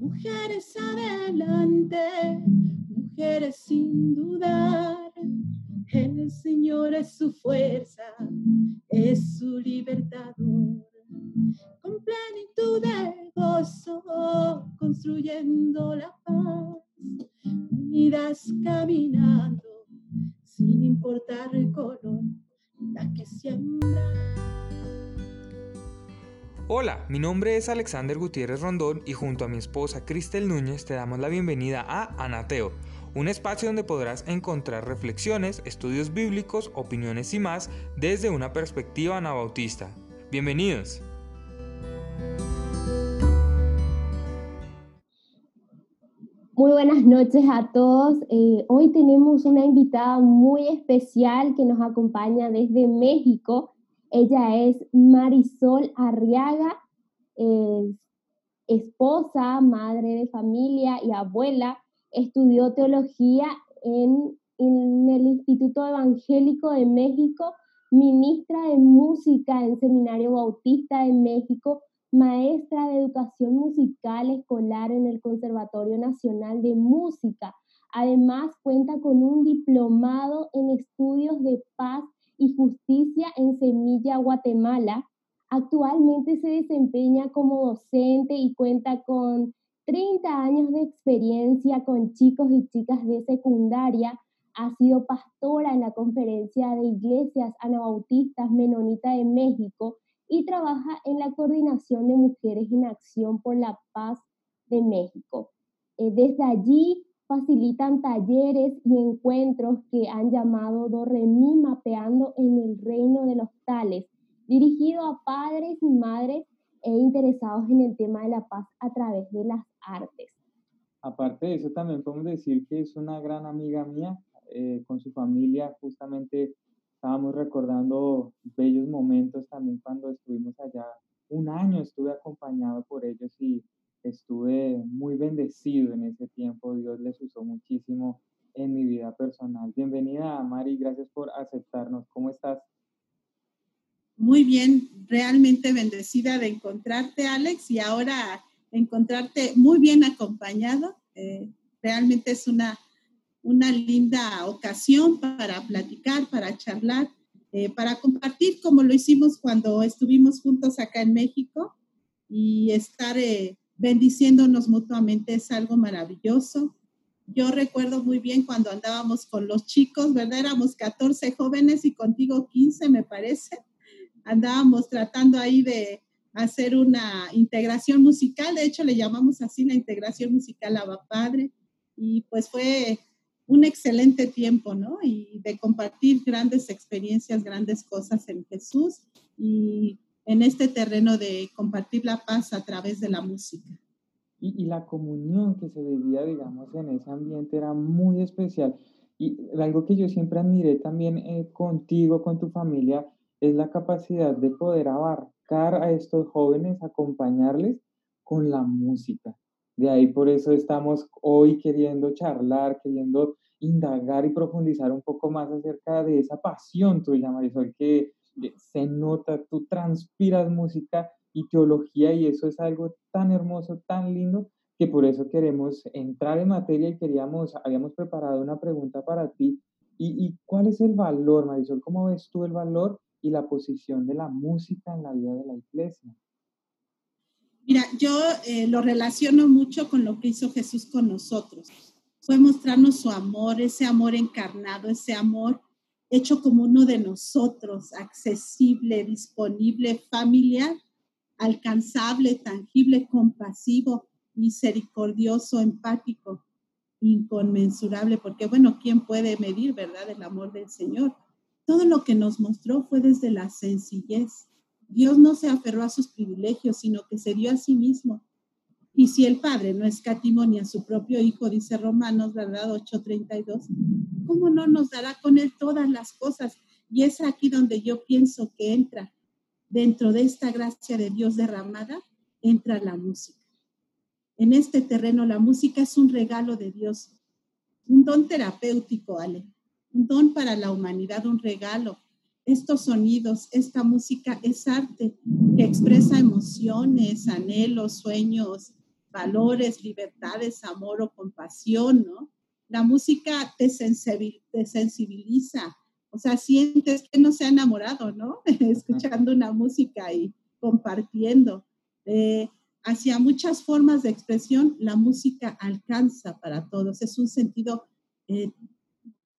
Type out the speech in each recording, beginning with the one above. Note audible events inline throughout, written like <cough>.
Mujeres adelante, mujeres sin dudar. El Señor es su fuerza, es su libertador. Con plenitud de gozo, construyendo la paz, unidas caminando, sin importar el color, la que siembra. Hola, mi nombre es Alexander Gutiérrez Rondón y junto a mi esposa Cristel Núñez te damos la bienvenida a Anateo, un espacio donde podrás encontrar reflexiones, estudios bíblicos, opiniones y más desde una perspectiva anabautista. Bienvenidos. Muy buenas noches a todos. Eh, hoy tenemos una invitada muy especial que nos acompaña desde México. Ella es Marisol Arriaga, es esposa, madre de familia y abuela. Estudió teología en, en el Instituto Evangélico de México, ministra de música en Seminario Bautista de México, maestra de educación musical escolar en el Conservatorio Nacional de Música. Además, cuenta con un diplomado en estudios de paz y Justicia en Semilla, Guatemala. Actualmente se desempeña como docente y cuenta con 30 años de experiencia con chicos y chicas de secundaria. Ha sido pastora en la Conferencia de Iglesias Anabautistas Menonita de México y trabaja en la Coordinación de Mujeres en Acción por la Paz de México. Eh, desde allí facilitan talleres y encuentros que han llamado Dorremi Mapeando en el Reino de los Tales, dirigido a padres y madres e interesados en el tema de la paz a través de las artes. Aparte de eso, también podemos decir que es una gran amiga mía. Eh, con su familia, justamente estábamos recordando bellos momentos también cuando estuvimos allá. Un año estuve acompañado por ellos y estuve muy bendecido en ese tiempo. Dios les usó muchísimo en mi vida personal. Bienvenida, Mari, gracias por aceptarnos. ¿Cómo estás? Muy bien, realmente bendecida de encontrarte, Alex, y ahora encontrarte muy bien acompañado. Eh, realmente es una, una linda ocasión para platicar, para charlar, eh, para compartir como lo hicimos cuando estuvimos juntos acá en México y estar eh, bendiciéndonos mutuamente es algo maravilloso. Yo recuerdo muy bien cuando andábamos con los chicos, ¿verdad? Éramos 14 jóvenes y contigo 15, me parece. Andábamos tratando ahí de hacer una integración musical, de hecho le llamamos así la integración musical a Padre, y pues fue un excelente tiempo, ¿no? Y de compartir grandes experiencias, grandes cosas en Jesús y en este terreno de compartir la paz a través de la música. Y, la comunión que se vivía, digamos, en ese ambiente era muy especial. Y algo que yo siempre admiré también eh, contigo, con tu familia, es la capacidad de poder abarcar a estos jóvenes, acompañarles con la música. De ahí por eso estamos hoy queriendo charlar, queriendo indagar y profundizar un poco más acerca de esa pasión tuya, Marisol, que se nota, tú transpiras música y teología y eso es algo tan hermoso, tan lindo, que por eso queremos entrar en materia y queríamos, habíamos preparado una pregunta para ti. ¿Y, y cuál es el valor, Marisol? ¿Cómo ves tú el valor y la posición de la música en la vida de la iglesia? Mira, yo eh, lo relaciono mucho con lo que hizo Jesús con nosotros. Fue mostrarnos su amor, ese amor encarnado, ese amor hecho como uno de nosotros, accesible, disponible, familiar, alcanzable, tangible, compasivo, misericordioso, empático, inconmensurable, porque bueno, ¿quién puede medir, verdad, el amor del Señor? Todo lo que nos mostró fue desde la sencillez. Dios no se aferró a sus privilegios, sino que se dio a sí mismo y si el Padre no escatimó ni a su propio Hijo, dice Romanos, ¿verdad? 8:32, ¿cómo no nos dará con Él todas las cosas? Y es aquí donde yo pienso que entra, dentro de esta gracia de Dios derramada, entra la música. En este terreno la música es un regalo de Dios, un don terapéutico, Ale, un don para la humanidad, un regalo. Estos sonidos, esta música es arte que expresa emociones, anhelos, sueños, valores, libertades, amor o compasión, ¿no? La música te, sensibiliza, o sea, sientes que no se ha enamorado, ¿no? <laughs> Escuchando una música y compartiendo. Eh, hacia muchas formas de expresión, la música alcanza para todos. Es un sentido eh,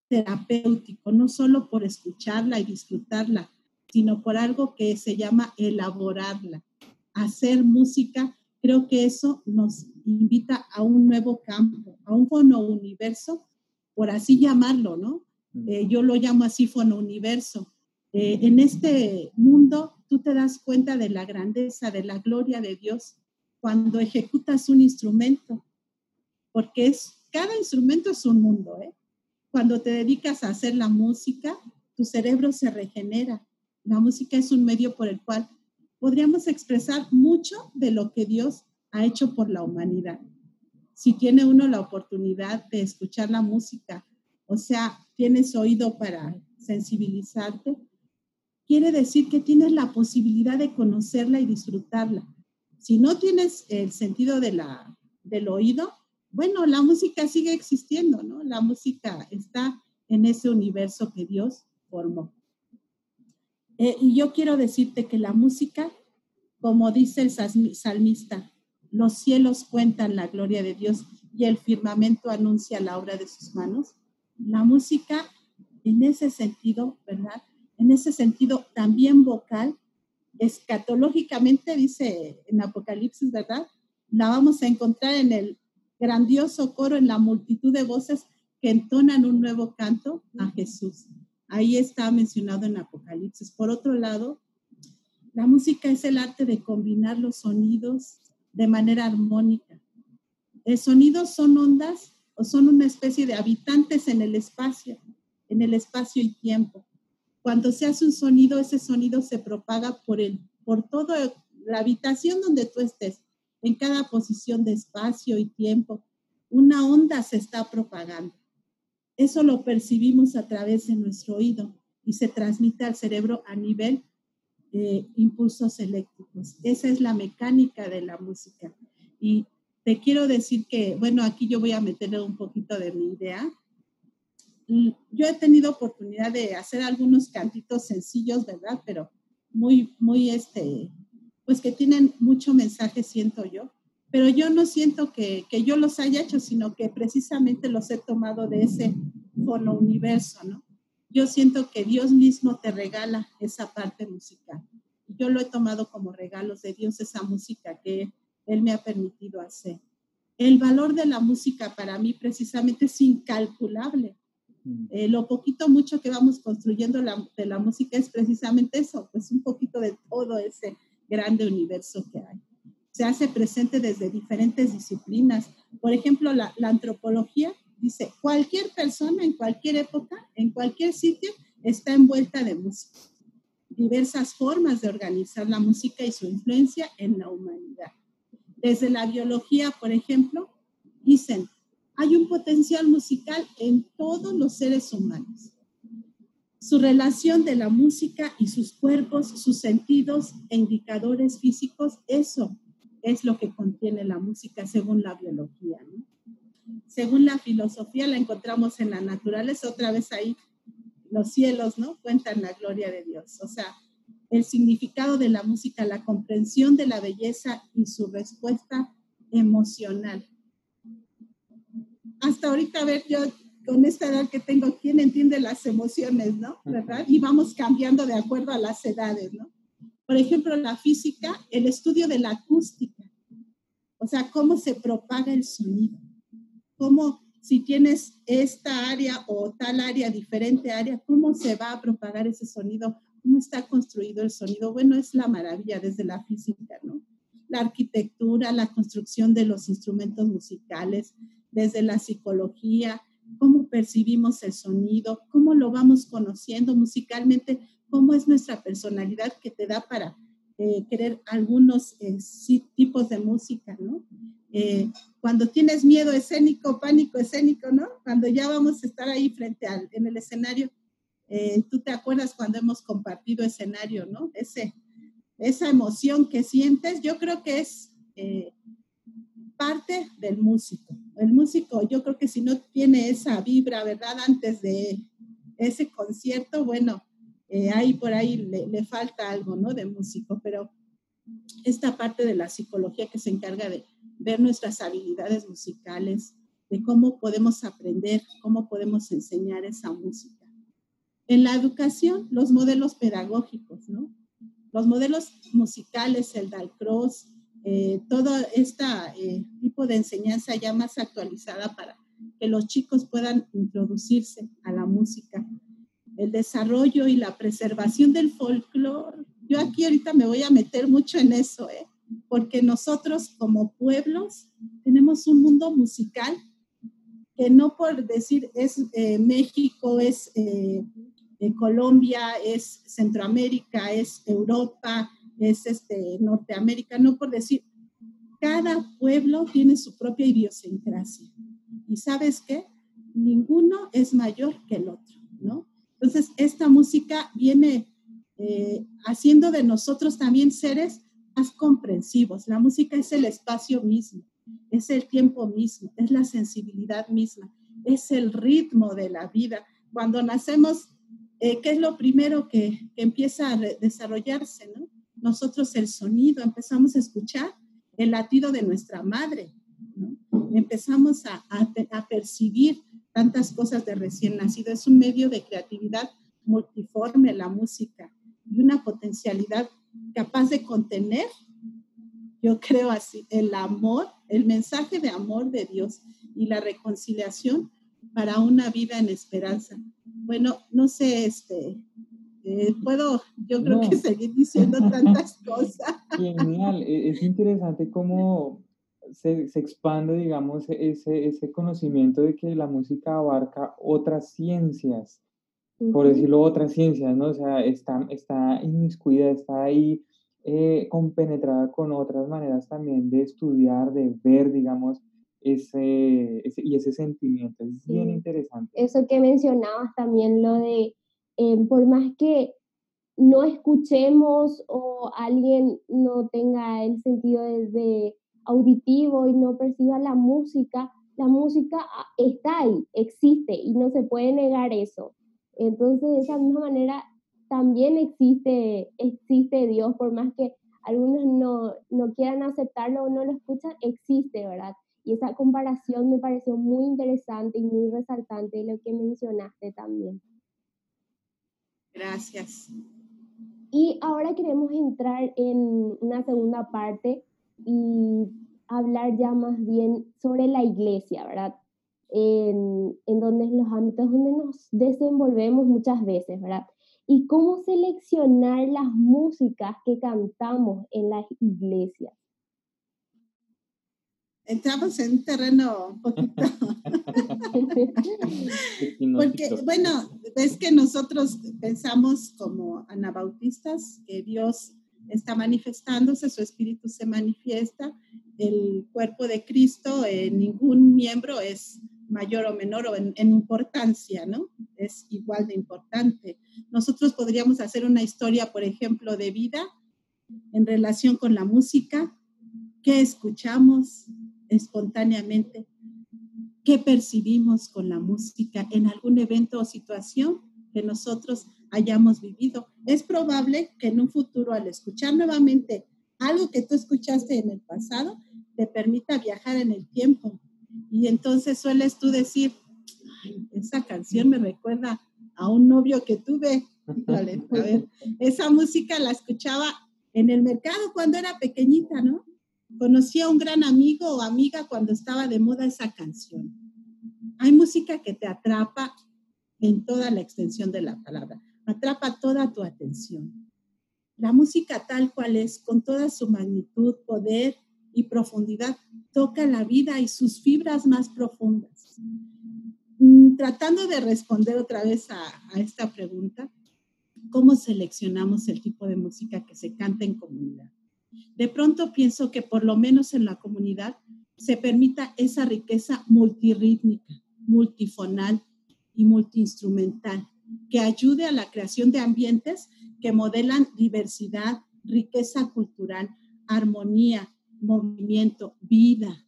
terapéutico, no solo por escucharla y disfrutarla, sino por algo que se llama elaborarla. Hacer música, creo que eso nos invita a un nuevo campo, a un fono universo, por así llamarlo, ¿no? Eh, yo lo llamo así fono universo. Eh, en este mundo tú te das cuenta de la grandeza, de la gloria de Dios cuando ejecutas un instrumento, porque es, cada instrumento es un mundo, ¿eh? Cuando te dedicas a hacer la música, tu cerebro se regenera. La música es un medio por el cual podríamos expresar mucho de lo que Dios ha hecho por la humanidad. Si tiene uno la oportunidad de escuchar la música, o sea, tienes oído para sensibilizarte, quiere decir que tienes la posibilidad de conocerla y disfrutarla. Si no tienes el sentido de la, del oído, bueno, la música sigue existiendo, ¿no? La música está en ese universo que Dios formó. Eh, y yo quiero decirte que la música, como dice el salmista, los cielos cuentan la gloria de Dios y el firmamento anuncia la obra de sus manos. La música, en ese sentido, ¿verdad? En ese sentido también vocal, escatológicamente, dice en Apocalipsis, ¿verdad? La vamos a encontrar en el grandioso coro, en la multitud de voces que entonan un nuevo canto a Jesús. Ahí está mencionado en Apocalipsis. Por otro lado, la música es el arte de combinar los sonidos de manera armónica. El sonido son ondas o son una especie de habitantes en el espacio, en el espacio y tiempo. Cuando se hace un sonido, ese sonido se propaga por, el, por toda la habitación donde tú estés, en cada posición de espacio y tiempo. Una onda se está propagando. Eso lo percibimos a través de nuestro oído y se transmite al cerebro a nivel de impulsos eléctricos. Esa es la mecánica de la música. Y te quiero decir que, bueno, aquí yo voy a meterle un poquito de mi idea yo he tenido oportunidad de hacer algunos cantitos sencillos, ¿verdad? Pero muy, muy, este, pues que tienen mucho mensaje, siento yo. Pero yo no siento que, que yo los haya hecho, sino que precisamente los he tomado de ese fono universo, ¿no? Yo siento que Dios mismo te regala esa parte musical. Yo lo he tomado como regalos de Dios, esa música que Él me ha permitido hacer. El valor de la música para mí precisamente es incalculable eh, lo poquito, mucho que vamos construyendo de la música es precisamente eso, pues un poquito de todo ese grande universo que hay. Se hace presente desde diferentes disciplinas. Por ejemplo, la, antropología dice, cualquier persona en cualquier época, en cualquier sitio, está envuelta de música. Diversas formas de organizar la música y su influencia en la humanidad. Desde la biología, por ejemplo, dicen, hay un potencial musical en todos los seres humanos. Su relación de la música y sus cuerpos, sus sentidos e indicadores físicos, eso es lo que contiene la música según la biología. Según la filosofía, la encontramos en la naturaleza, otra vez ahí los cielos, ¿no? Cuentan la gloria de Dios. O sea, el significado de la música, la comprensión de la belleza y su respuesta emocional hasta ahorita, a ver, yo con esta edad que tengo, ¿quién entiende las emociones, no? ¿Verdad? Y vamos cambiando de acuerdo a las edades, ¿no? Por ejemplo, la física, el estudio de la acústica, o sea, cómo se propaga el sonido, cómo si tienes esta área o tal área, diferente área, cómo se va a propagar ese sonido, cómo está construido el sonido. Bueno, es la maravilla desde la física, ¿no? La arquitectura, la construcción de los instrumentos musicales, desde la psicología, cómo percibimos el sonido, cómo lo vamos conociendo musicalmente, cómo es nuestra personalidad que te da para eh, querer algunos eh, tipos de música, ¿no? Eh, cuando tienes miedo escénico, pánico escénico, ¿no? Cuando ya vamos a estar ahí frente al, en el escenario, eh, tú te acuerdas cuando hemos compartido escenario, ¿no? Ese, esa emoción que sientes, yo creo que es eh, parte del músico. El músico, yo creo que si no tiene esa vibra, ¿verdad? Antes de ese concierto, bueno, eh, ahí por ahí le, le, falta algo, ¿no? De músico, pero esta parte de la psicología que se encarga de ver nuestras habilidades musicales, de cómo podemos aprender, cómo podemos enseñar esa música. En la educación, los modelos pedagógicos, ¿no? Los modelos musicales, el Dalcross, eh, todo este eh, tipo de enseñanza ya más actualizada para que los chicos puedan introducirse a la música. El desarrollo y la preservación del folclore. Yo aquí ahorita me voy a meter mucho en eso, ¿eh? porque nosotros como pueblos tenemos un mundo musical que no por decir es eh, México, es eh, Colombia, es Centroamérica, es Europa, es este, Norteamérica, no por decir, cada pueblo tiene su propia idiosincrasia. Y sabes qué? Ninguno es mayor que el otro, ¿no? Entonces, esta música viene eh, haciendo de nosotros también seres más comprensivos. La música es el espacio mismo, es el tiempo mismo, es la sensibilidad misma, es el ritmo de la vida. Cuando nacemos, eh, ¿qué es lo primero que, que empieza a desarrollarse, no? Nosotros el sonido, empezamos a escuchar el latido de nuestra madre, empezamos a, a, percibir tantas cosas de recién nacido. Es un medio de creatividad multiforme la música y una potencialidad capaz de contener, yo creo así, el amor, el mensaje de amor de Dios y la reconciliación para una vida en esperanza. Bueno, no sé, este, eh, puedo, yo creo que seguir diciendo tantas <laughs> cosas. Genial, e, es interesante cómo se, se, expande, digamos, ese, ese conocimiento de que la música abarca otras ciencias, por decirlo, otras ciencias, ¿no? O sea, está, está inmiscuida, está ahí eh, compenetrada con otras maneras también de estudiar, de ver, digamos, ese, ese y ese sentimiento. Es bien interesante. Eso que mencionabas también, lo de eh, por más que no escuchemos o alguien no tenga el sentido de, auditivo y no perciba la música, la música ah, está ahí, existe y no se puede negar eso. Entonces, de esa misma manera, también existe, existe Dios, por más que algunos no, no quieran aceptarlo o no lo escuchan, existe, ¿verdad? Y esa comparación me pareció muy interesante y muy resaltante lo que mencionaste también. Gracias. Y ahora queremos entrar en una segunda parte y hablar ya más bien sobre la iglesia, ¿verdad? En, en donde los ámbitos donde nos desenvolvemos muchas veces, ¿verdad? Y cómo seleccionar las músicas que cantamos en las iglesias entramos en un terreno un poquito. <laughs> Porque, bueno, es que nosotros pensamos como anabautistas que Dios está manifestándose, su espíritu se manifiesta, el cuerpo de Cristo, eh, ningún miembro es mayor o menor o en, en, importancia, ¿no? Es igual de importante. Nosotros podríamos hacer una historia, por ejemplo, de vida en relación con la música, qué escuchamos, espontáneamente qué percibimos con la música en algún evento o situación que nosotros hayamos vivido. Es probable que en un futuro al escuchar nuevamente algo que tú escuchaste en el pasado, te permita viajar en el tiempo. Y entonces sueles tú decir, esa canción me recuerda a un novio que tuve. Esa música la escuchaba en el mercado cuando era pequeñita, ¿no? Conocí a un gran amigo o amiga cuando estaba de moda esa canción. Hay música que te atrapa en toda la extensión de la palabra, atrapa toda tu atención. La música tal cual es, con toda su magnitud, poder y profundidad, toca la vida y sus fibras más profundas. Mm, tratando de responder otra vez a, a esta pregunta, ¿cómo seleccionamos el tipo de música que se canta en comunidad? De pronto pienso que por lo menos en la comunidad se permita esa riqueza multirítmica, multifonal y multiinstrumental, que ayude a la creación de ambientes que modelan diversidad, riqueza cultural, armonía, movimiento, vida,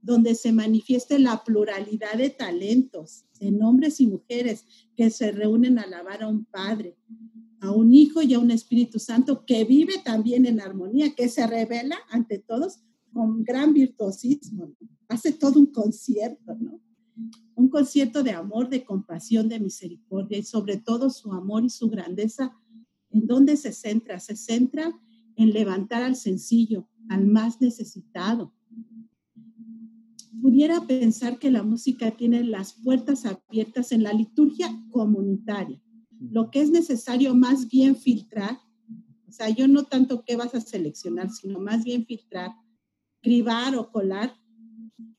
donde se manifieste la pluralidad de talentos en hombres y mujeres que se reúnen a alabar a un Padre, a un Hijo y a un Espíritu Santo que vive también en armonía, que se revela ante todos con gran virtuosismo. Hace todo un concierto, ¿no? Un concierto de amor, de compasión, de misericordia y sobre todo su amor y su grandeza. ¿En dónde se centra? Se centra en levantar al sencillo, al más necesitado. Pudiera pensar que la música tiene las puertas abiertas en la liturgia comunitaria. Lo que es necesario más bien filtrar, o sea, yo no tanto qué vas a seleccionar, sino más bien filtrar, cribar o colar,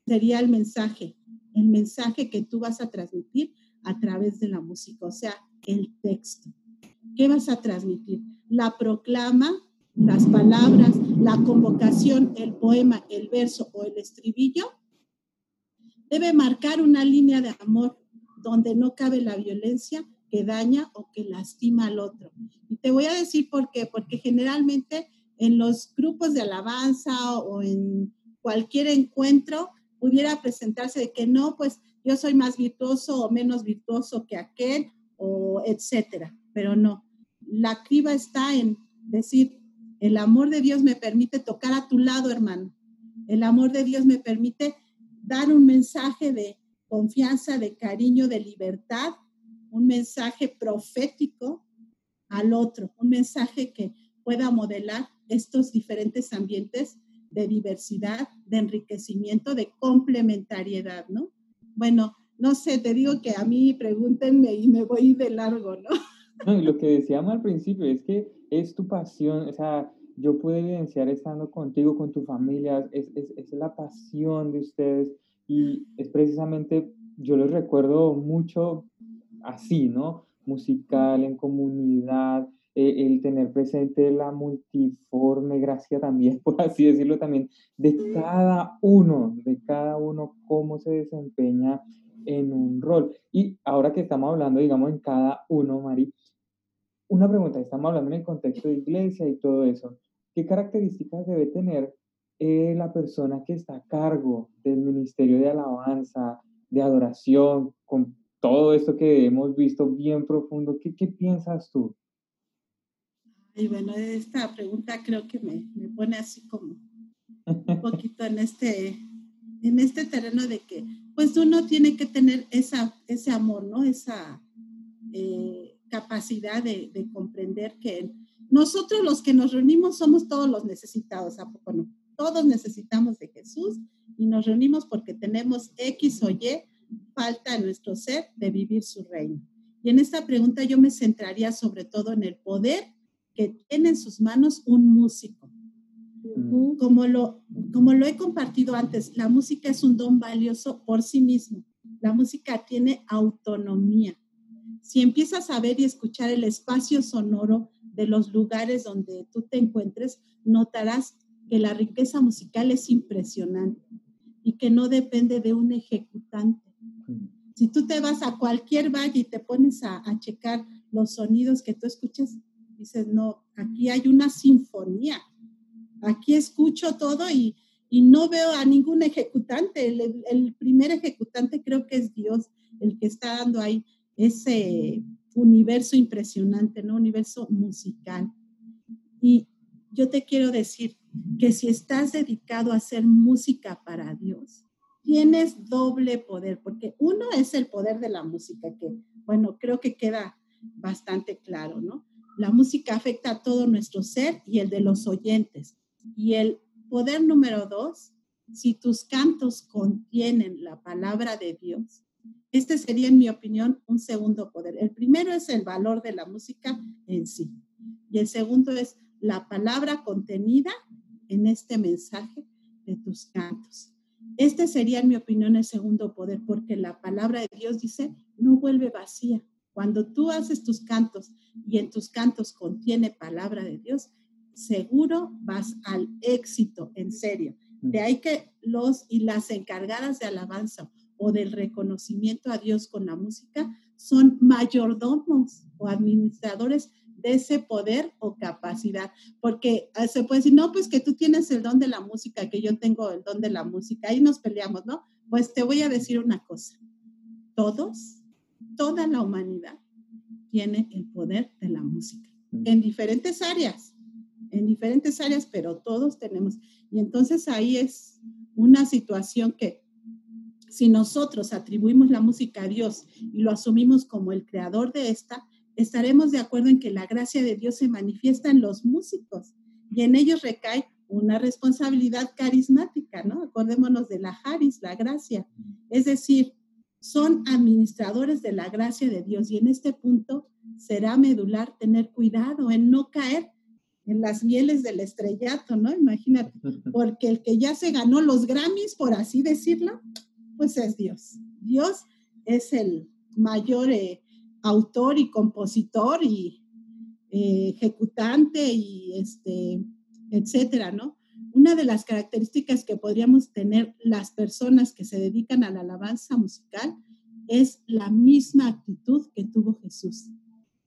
sería el mensaje, el mensaje que tú vas a transmitir a través de la música, o sea, el texto. ¿Qué vas a transmitir? La proclama las palabras, la convocación, el poema, el verso o el estribillo, debe marcar una línea de amor donde no cabe la violencia que daña o que lastima al otro. Y te voy a decir por qué, porque generalmente en los grupos de alabanza o en cualquier encuentro pudiera presentarse de que no, pues yo soy más virtuoso o menos virtuoso que aquel o etcétera, pero no. La criba está en decir, el amor de Dios me permite tocar a tu lado, hermano. El amor de Dios me permite dar un mensaje de confianza, de cariño, de libertad, un mensaje profético al otro, un mensaje que pueda modelar estos diferentes ambientes de diversidad, de enriquecimiento, de complementariedad, ¿no? Bueno, no sé, te digo que a mí pregúntenme y me voy de largo, ¿no? No, lo que decíamos al principio es que es tu pasión, o sea, yo puedo evidenciar estando contigo, con tu familia, es, es, es la pasión de ustedes y es precisamente, yo les recuerdo mucho así, ¿no? Musical, en comunidad, eh, el tener presente la multiforme gracia también, <laughs> por así decirlo también, de cada uno, de cada uno, cómo se desempeña en un rol. Y ahora que estamos hablando, digamos, en cada uno, Mari, una pregunta, estamos hablando en el contexto de iglesia y todo eso. ¿Qué características debe tener eh, la persona que está a cargo del ministerio de alabanza, de adoración, con todo esto que hemos visto bien profundo? ¿Qué, qué piensas tú? Y bueno, esta pregunta creo que me, me pone así como un poquito en este, en este terreno de que pues uno tiene que tener esa, ese amor, ¿no? Esa... Eh, capacidad de, comprender que nosotros los que nos reunimos somos todos los necesitados, ¿a poco no? Todos necesitamos de Jesús y nos reunimos porque tenemos X o Y falta en nuestro ser de vivir su reino. Y en esta pregunta yo me centraría sobre todo en el poder que tiene en sus manos un músico. Como lo, como lo he compartido antes, la música es un don valioso por sí mismo. La música tiene autonomía si empiezas a ver y escuchar el espacio sonoro de los lugares donde tú te encuentres, notarás que la riqueza musical es impresionante y que no depende de un ejecutante. Si tú te vas a cualquier valle y te pones a, checar los sonidos que tú escuchas, dices, no, aquí hay una sinfonía. Aquí escucho todo y, no veo a ningún ejecutante. el, primer ejecutante creo que es Dios, el que está dando ahí ese universo impresionante, ¿no? Universo musical. Y yo te quiero decir que si estás dedicado a hacer música para Dios, tienes doble poder, porque uno es el poder de la música, que, bueno, creo que queda bastante claro, ¿no? La música afecta a todo nuestro ser y el de los oyentes. Y el poder número dos, si tus cantos contienen la palabra de Dios, este sería, en mi opinión, un segundo poder. El primero es el valor de la música en sí. Y el segundo es la palabra contenida en este mensaje de tus cantos. Este sería, en mi opinión, el segundo poder, porque la palabra de Dios dice, no vuelve vacía. Cuando tú haces tus cantos y en tus cantos contiene palabra de Dios, seguro vas al éxito, en serio. De ahí que los y las encargadas de alabanza o del reconocimiento a Dios con la música son mayordomos o administradores de ese poder o capacidad, porque ah, se puede decir, no, pues que tú tienes el don de la música, que yo tengo el don de la música, ahí nos peleamos, ¿no? Pues te voy a decir una cosa, todos, toda la humanidad tiene el poder de la música, en diferentes áreas, en diferentes áreas, pero todos tenemos. Y entonces ahí es una situación que si nosotros atribuimos la música a Dios y lo asumimos como el creador de esta, estaremos de acuerdo en que la gracia de Dios se manifiesta en los músicos y en ellos recae una responsabilidad carismática, ¿no? Acordémonos de la Haris, la gracia. Es decir, son administradores de la gracia de Dios y en este punto será medular tener cuidado en no caer en las mieles del estrellato, ¿no? Imagínate, <laughs> porque el que ya se ganó los Grammys, por así decirlo, pues es Dios. Dios es el mayor eh, autor y compositor y eh, ejecutante y este, etcétera, ¿no? Una de las características que podríamos tener las personas que se dedican a la alabanza musical es la misma actitud que tuvo Jesús,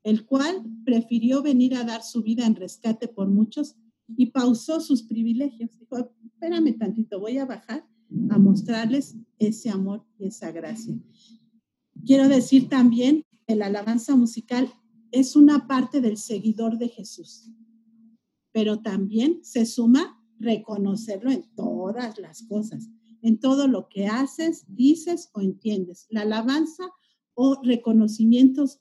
el cual prefirió venir a dar su vida en rescate por muchos y pausó sus privilegios. Dijo, espérame tantito, voy a bajar a mostrarles ese amor y esa gracia. Quiero decir también la alabanza musical es una parte del seguidor de Jesús, pero también se suma reconocerlo en todas las cosas, en todo lo que haces, dices o entiendes. La alabanza o reconocimientos,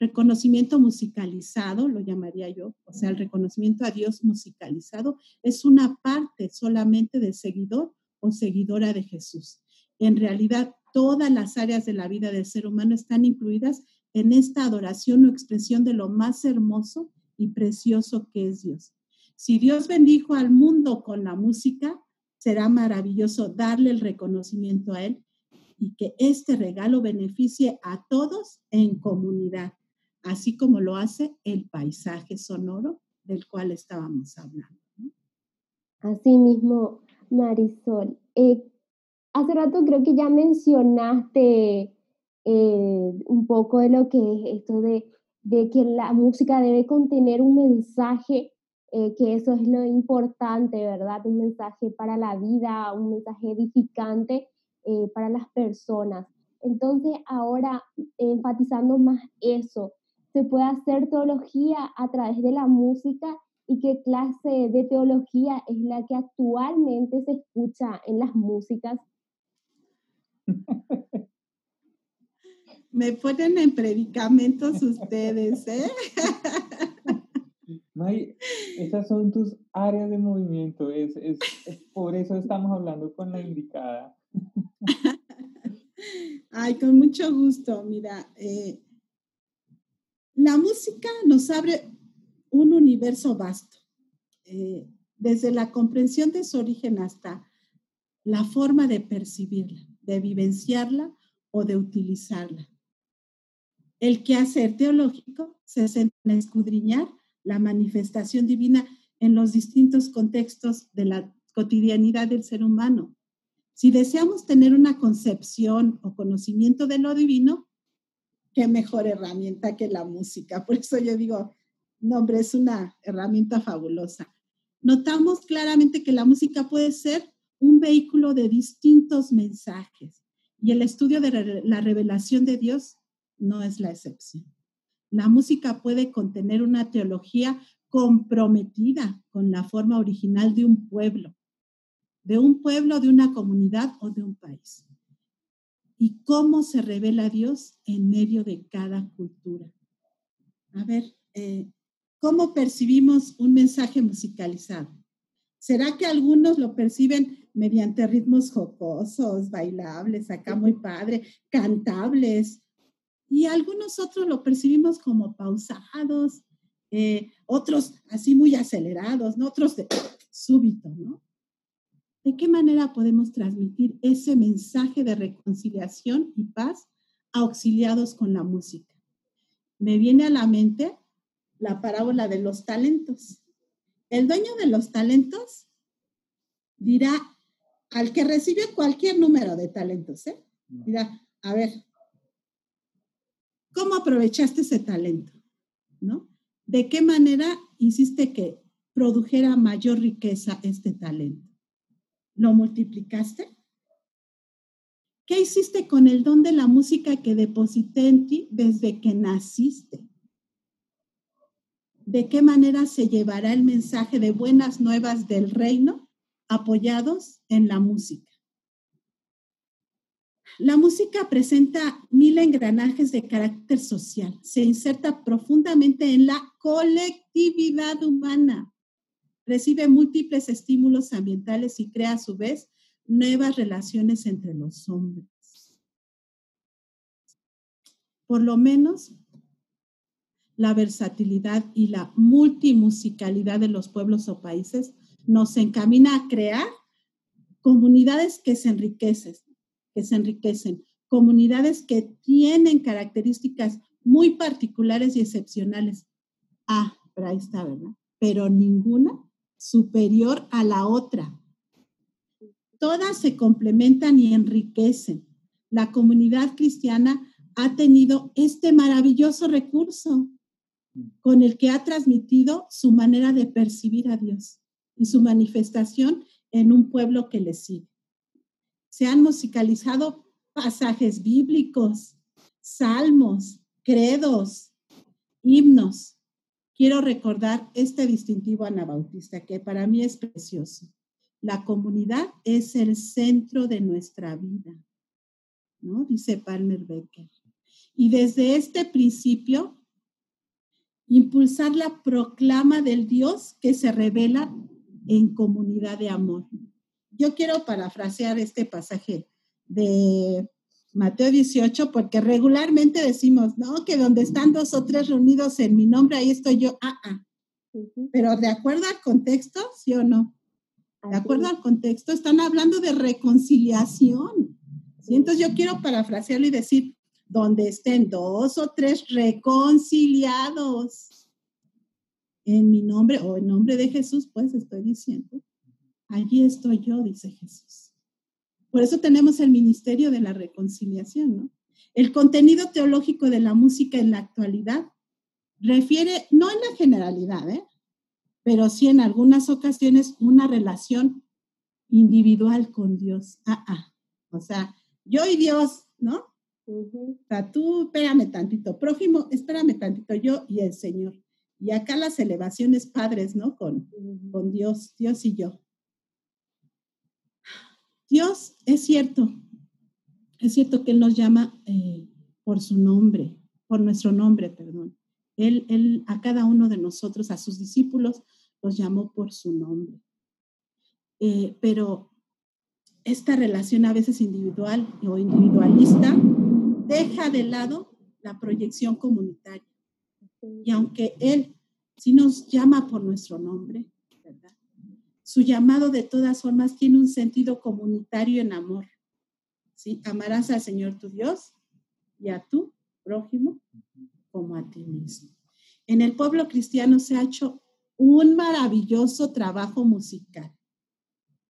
reconocimiento musicalizado, lo llamaría yo, o sea, el reconocimiento a Dios musicalizado, es una parte solamente del seguidor o seguidora de Jesús. En realidad, todas las áreas de la vida del ser humano están incluidas en esta adoración o expresión de lo más hermoso y precioso que es Dios. Si Dios bendijo al mundo con la música, será maravilloso darle el reconocimiento a Él y que este regalo beneficie a todos en comunidad, así como lo hace el paisaje sonoro del cual estábamos hablando. Así mismo, Marisol. Eh, hace rato creo que ya mencionaste eh, un poco de lo que es esto de, que la música debe contener un mensaje, eh, que eso es lo importante, ¿verdad? Un mensaje para la vida, un mensaje edificante eh, para las personas. Entonces, ahora, enfatizando más eso, se puede hacer teología a través de la música y qué clase de teología es la que actualmente se escucha en las músicas. <laughs> Me ponen en predicamentos ustedes, ¿eh? <laughs> May, esas son tus áreas de movimiento, es, es, por eso estamos hablando con la indicada. <laughs> Ay, con mucho gusto. Mira, eh, la música nos abre un universo vasto, eh, desde la comprensión de su origen hasta la forma de percibirla, de vivenciarla o de utilizarla. El quehacer teológico se centra en escudriñar la manifestación divina en los distintos contextos de la cotidianidad del ser humano. Si deseamos tener una concepción o conocimiento de lo divino, qué mejor herramienta que la música. Por eso yo digo, no, hombre, es una herramienta fabulosa. Notamos claramente que la música puede ser un vehículo de distintos mensajes y el estudio de la revelación de Dios no es la excepción. La música puede contener una teología comprometida con la forma original de un pueblo, de un pueblo, de una comunidad o de un país. Y cómo se revela Dios en medio de cada cultura. A ver, eh, ¿cómo percibimos un mensaje musicalizado? ¿Será que algunos lo perciben mediante ritmos jocosos, bailables, acá muy padre, cantables, y algunos otros lo percibimos como pausados, eh, otros así muy acelerados, ¿no? otros de súbito, ¿no? ¿De qué manera podemos transmitir ese mensaje de reconciliación y paz auxiliados con la música? Me viene a la mente la parábola de los talentos. El dueño de los talentos dirá, al que recibe cualquier número de talentos, ¿eh? Mira, a ver, ¿cómo aprovechaste ese talento? ¿No? ¿De qué manera hiciste que produjera mayor riqueza este talento? ¿Lo multiplicaste? ¿Qué hiciste con el don de la música que deposité en ti desde que naciste? ¿De qué manera se llevará el mensaje de buenas nuevas del reino apoyados en la música? La música presenta mil engranajes de carácter social, se inserta profundamente en la colectividad humana, recibe múltiples estímulos ambientales y crea a su vez nuevas relaciones entre los hombres. Por lo menos la versatilidad y la multimusicalidad de los pueblos o países nos encamina a crear comunidades que se enriquecen, se enriquecen, comunidades que tienen características muy particulares y excepcionales. Ah, pero ahí está, ¿verdad? Pero ninguna superior a la otra todas se complementan y enriquecen. La comunidad cristiana ha tenido este maravilloso recurso con el que ha transmitido su manera de percibir a Dios y su manifestación en un pueblo que le sigue. Se han musicalizado pasajes bíblicos, salmos, credos, himnos. Quiero recordar este distintivo anabautista que para mí es precioso. La comunidad es el centro de nuestra vida, ¿no? Dice Palmer Becker. Y desde este principio, impulsar la proclama del Dios que se revela en comunidad de amor. Yo quiero parafrasear este pasaje de Mateo 18, porque regularmente decimos, no, que donde están dos o tres reunidos en mi nombre, ahí estoy yo. Ah, ah. Pero de acuerdo al contexto, ¿sí o no? De acuerdo al contexto, están hablando de reconciliación. Entonces yo quiero parafrasearlo y decir, donde estén dos o tres reconciliados en mi nombre o en nombre de Jesús, pues estoy diciendo, allí estoy yo, dice Jesús. Por eso tenemos el ministerio de la reconciliación, ¿no? El contenido teológico de la música en la actualidad refiere, no en la generalidad, ¿eh? pero sí en algunas ocasiones una relación individual con Dios. Ah, ah. O sea, yo y Dios, ¿no? O sea, tú espérame tantito, prójimo, espérame tantito, yo y el Señor. Y acá las elevaciones padres, ¿no? Con, con Dios, Dios y yo. Dios, es cierto, es cierto que Él nos llama eh, por su nombre, por nuestro nombre, perdón. Él, él, a cada uno de nosotros, a sus discípulos, los llamó por su nombre. Eh, pero esta relación a veces individual o individualista deja de lado la proyección comunitaria. Y aunque Él sí nos llama por nuestro nombre. Su llamado de todas formas tiene un sentido comunitario en amor. ¿sí? Amarás al Señor tu Dios y a tu prójimo como a ti mismo. En el pueblo cristiano se ha hecho un maravilloso trabajo musical.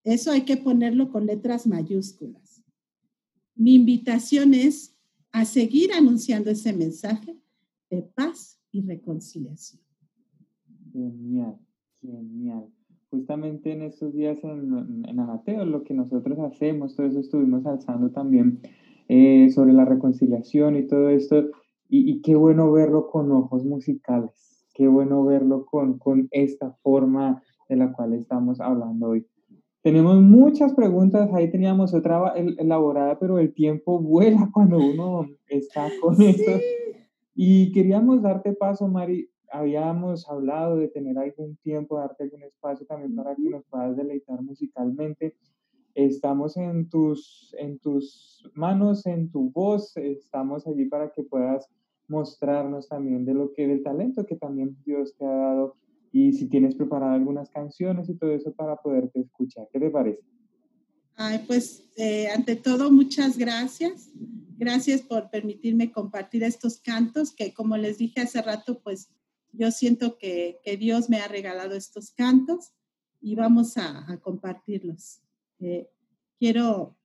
Eso hay que ponerlo con letras mayúsculas. Mi invitación es a seguir anunciando ese mensaje de paz y reconciliación. Genial, genial. Justamente en estos días en, en Anateo, lo que nosotros hacemos, todo eso estuvimos alzando también eh, sobre la reconciliación y todo esto, y qué bueno verlo con ojos musicales qué bueno verlo con, con esta forma de la cual estamos hablando hoy. Tenemos muchas preguntas, ahí teníamos otra elaborada, pero el tiempo vuela cuando uno está con esto. Y queríamos darte paso, Mari. Habíamos hablado de tener algún tiempo, darte algún espacio también para que nos puedas deleitar musicalmente. Estamos en tus, en tus manos, en tu voz, estamos allí para que puedas mostrarnos también de lo que del talento que también Dios te ha dado y si tienes preparado algunas canciones y todo eso para poderte escuchar. ¿Qué te parece? Ay, pues eh, ante todo, muchas gracias. Gracias por permitirme compartir estos cantos que, como les dije hace rato, pues yo siento que, que Dios me ha regalado estos cantos y vamos a, a compartirlos. Eh, quiero,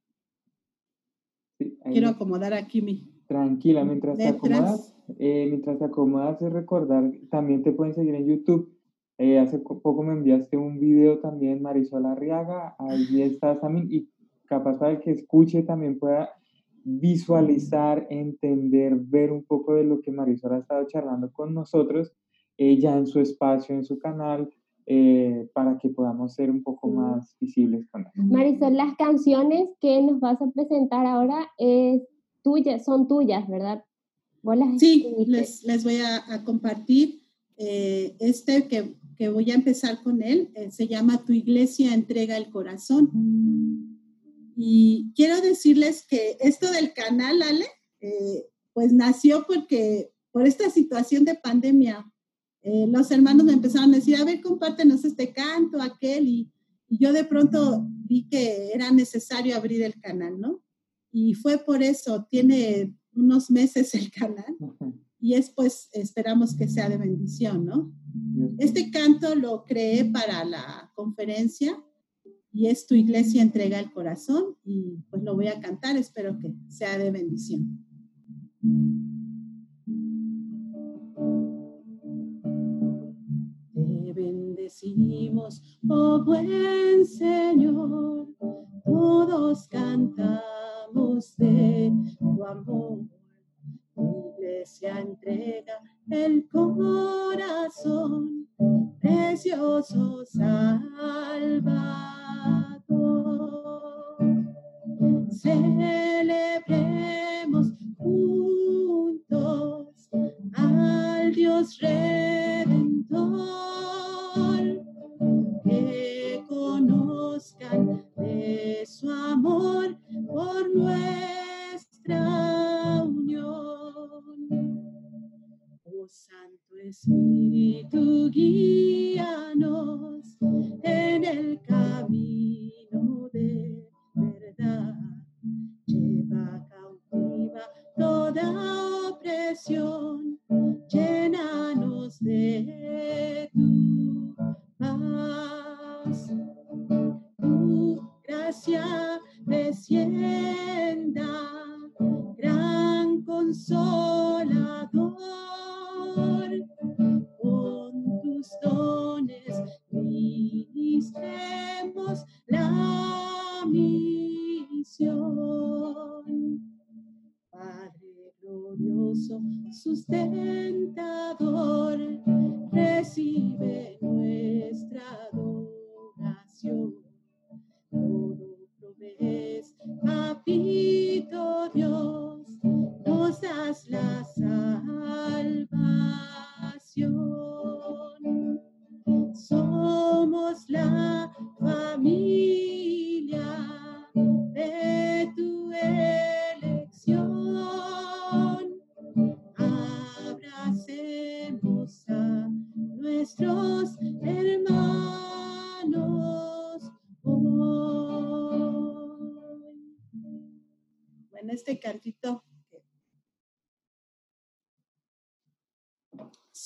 quiero acomodar aquí mi... Tranquila, mientras te acomodas, eh, mientras te acomodas es recordar, también te pueden seguir en YouTube. Eh, hace poco me enviaste un video también, Marisol Arriaga, ahí estás también, y capaz para el que escuche también pueda visualizar, entender, ver un poco de lo que Marisol ha estado charlando con nosotros, ya en su espacio, en su canal, eh, para que podamos ser un poco más visibles con él. Marisol, las canciones que nos vas a presentar ahora es tuyas, son tuyas, ¿verdad? sí, les, les, voy a, compartir eh, este que, que, voy a empezar con él. se llama Tu iglesia entrega el corazón. Y quiero decirles que esto del canal, Ale, eh, pues nació porque por esta situación de pandemia, eh, los hermanos me empezaron a decir, a ver, compártenos este canto, aquel, y, yo de pronto vi que era necesario abrir el canal, ¿no? Y fue por eso, tiene unos meses el canal, y es pues, esperamos que sea de bendición, ¿no? Este canto lo creé para la conferencia y es tu iglesia entrega el corazón y pues lo voy a cantar, espero que sea de bendición. Bendecimos, oh buen Señor, todos cantamos de tu amor. Tu iglesia entrega el corazón, precioso salva Celebremos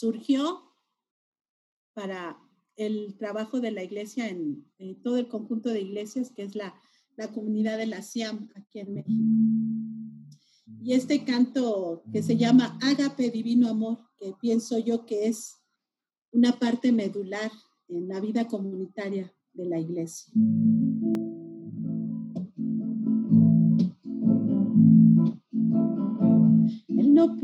surgió para el trabajo de la iglesia en, todo el conjunto de iglesias, que es la, la comunidad de la SIAM aquí en México. Y este canto que se llama Ágape Divino Amor, que pienso yo que es una parte medular en la vida comunitaria de la iglesia. Él no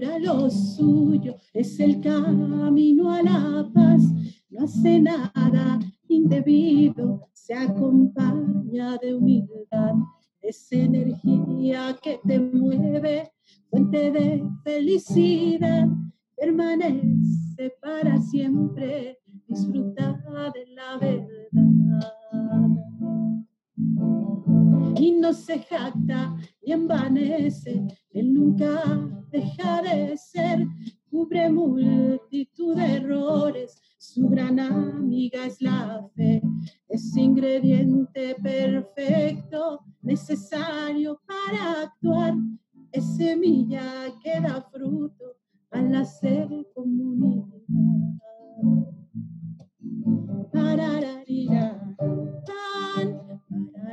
lo suyo, es el camino a la paz, no hace nada indebido, se acompaña de humildad. Esa energía que te mueve, fuente de felicidad, permanece para siempre, disfruta de la verdad. Y no se jacta y envanece, él nunca deja de ser, cubre multitud de errores, su gran amiga es la fe, es ingrediente perfecto, necesario para actuar, es semilla que da fruto al hacer comunidad. Parararira,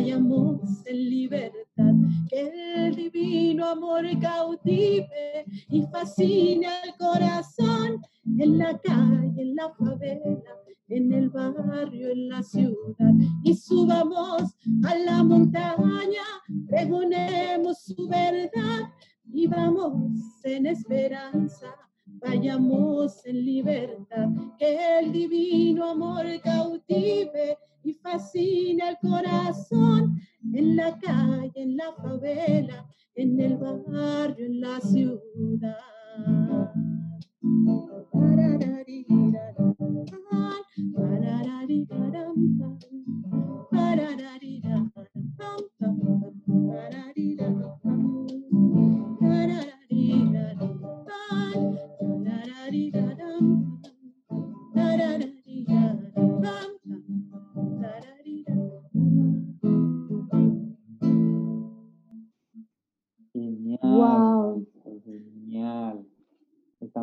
vayamos en libertad, que el divino amor cautive y fascine el corazón en la calle, en la favela, en el barrio, en la ciudad. Y subamos a la montaña, pregonemos su verdad, vivamos en esperanza, vayamos en libertad, que el divino amor cautive y fascine el corazón en la calle, en la favela, en el barrio, en la ciudad.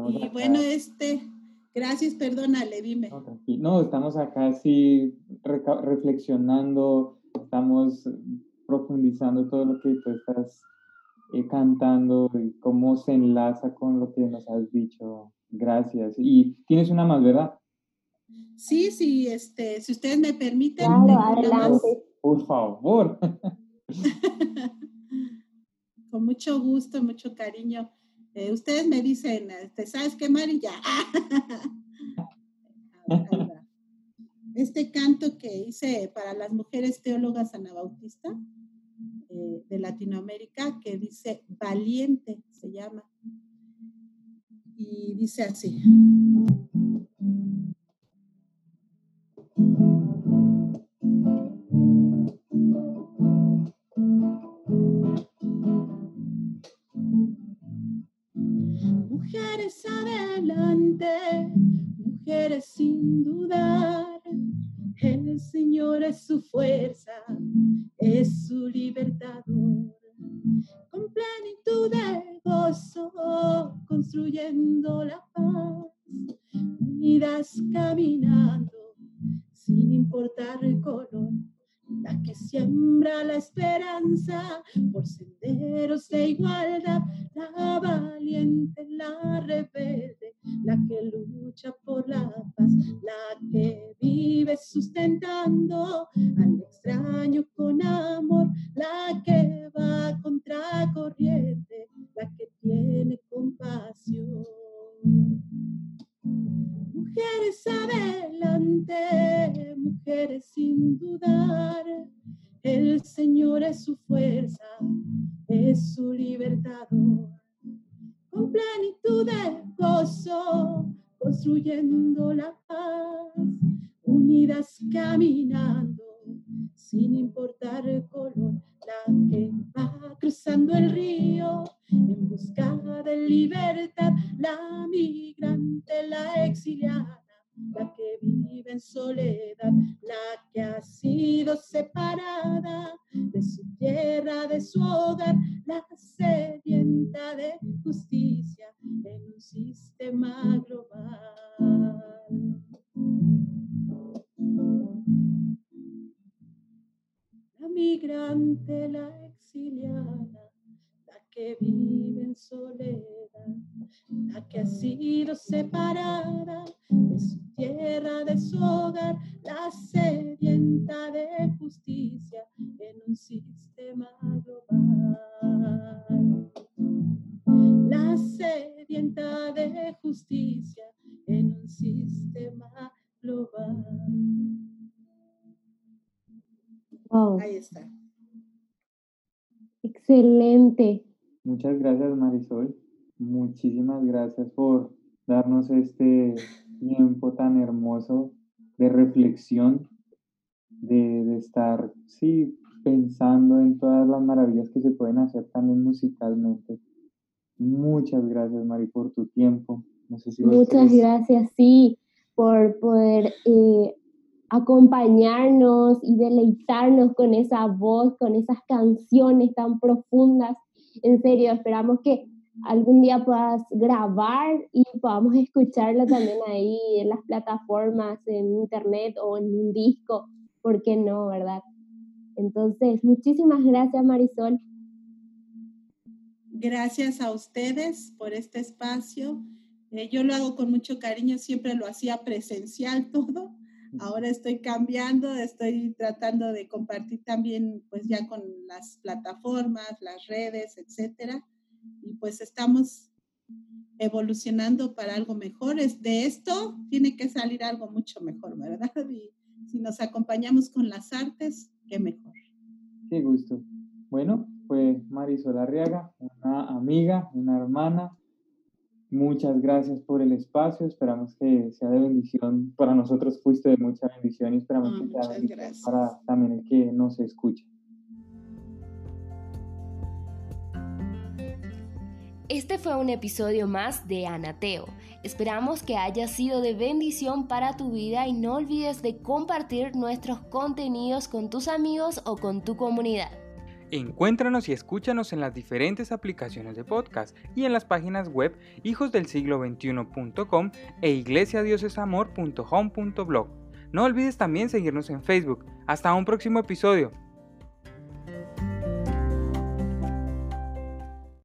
Y bueno, este, gracias, perdónale, dime. No, estamos acá sí reflexionando, estamos profundizando todo lo que tú estás eh, cantando y cómo se enlaza con lo que nos has dicho. Gracias. Y tienes una más, ¿verdad? Sí, sí, este, si ustedes me permiten. adelante. Por favor. <laughs> con mucho gusto, mucho cariño. Eh, ustedes me dicen, este, ¿sabes qué, Mari? Ya. <laughs> este canto que hice para las mujeres teólogas anabautistas eh, de Latinoamérica, que dice Valiente, se llama. Y dice así. Mujeres adelante, mujeres sin dudar. El Señor es su fuerza, es su libertador. Con plenitud de gozo, construyendo la paz, unidas caminando, sin importar el color la que siembra la esperanza por senderos de igualdad, la valiente, la rebelde, la que lucha por la paz, la que vive sustentando al extraño con amor, la que va contra corriente, la que tiene compasión. Mujeres adelante, mujeres sin dudar. El Señor es su fuerza, es su libertador. Con plenitud de gozo, construyendo la paz, unidas caminando, sin importar el color, la que va cruzando el río en busca de libertad, la migrante, la exiliada, la que vive en soledad, la que ha sido separada de su tierra, de su hogar, la sedienta de justicia en un sistema global. La migrante, la exiliada, que vive en soledad, la que ha sido separada de su tierra, de su hogar, la sedienta de justicia en un sistema global. La sedienta de justicia en un sistema global. Ahí está. Excelente. Muchas gracias, Marisol. Muchísimas gracias por darnos este tiempo tan hermoso de reflexión, de, estar, sí, pensando en todas las maravillas que se pueden hacer también musicalmente. Muchas gracias, Mari, por tu tiempo. Muchas gracias, sí, por poder eh, acompañarnos y deleitarnos con esa voz, con esas canciones tan profundas. En serio, esperamos que algún día puedas grabar y podamos escucharlo también ahí en las plataformas, en internet o en un disco, ¿por qué no, verdad? Entonces, muchísimas gracias Marisol. Gracias a ustedes por este espacio. Eh, yo lo hago con mucho cariño, siempre lo hacía presencial <laughs> todo. Ahora estoy cambiando, estoy tratando de compartir también pues ya con las plataformas, las redes, etcétera y pues estamos evolucionando para algo mejor. De esto tiene que salir algo mucho mejor, ¿verdad? <laughs> Y si nos acompañamos con las artes, qué mejor. Qué gusto. Bueno, pues Marisol Arriaga, una amiga, una hermana. Muchas gracias por el espacio. Esperamos que sea de bendición. Para nosotros fuiste de mucha bendición y esperamos que sea bendición para también el que nos escuche. Este fue un episodio más de Anateo. Esperamos que haya sido de bendición para tu vida y no olvides de compartir nuestros contenidos con tus amigos o con tu comunidad. Encuéntranos y escúchanos en las diferentes aplicaciones de podcast y en las páginas web hijosdelsiglo21.com e iglesiadiosesamor.home.blog. No olvides también seguirnos en Facebook. Hasta un próximo episodio.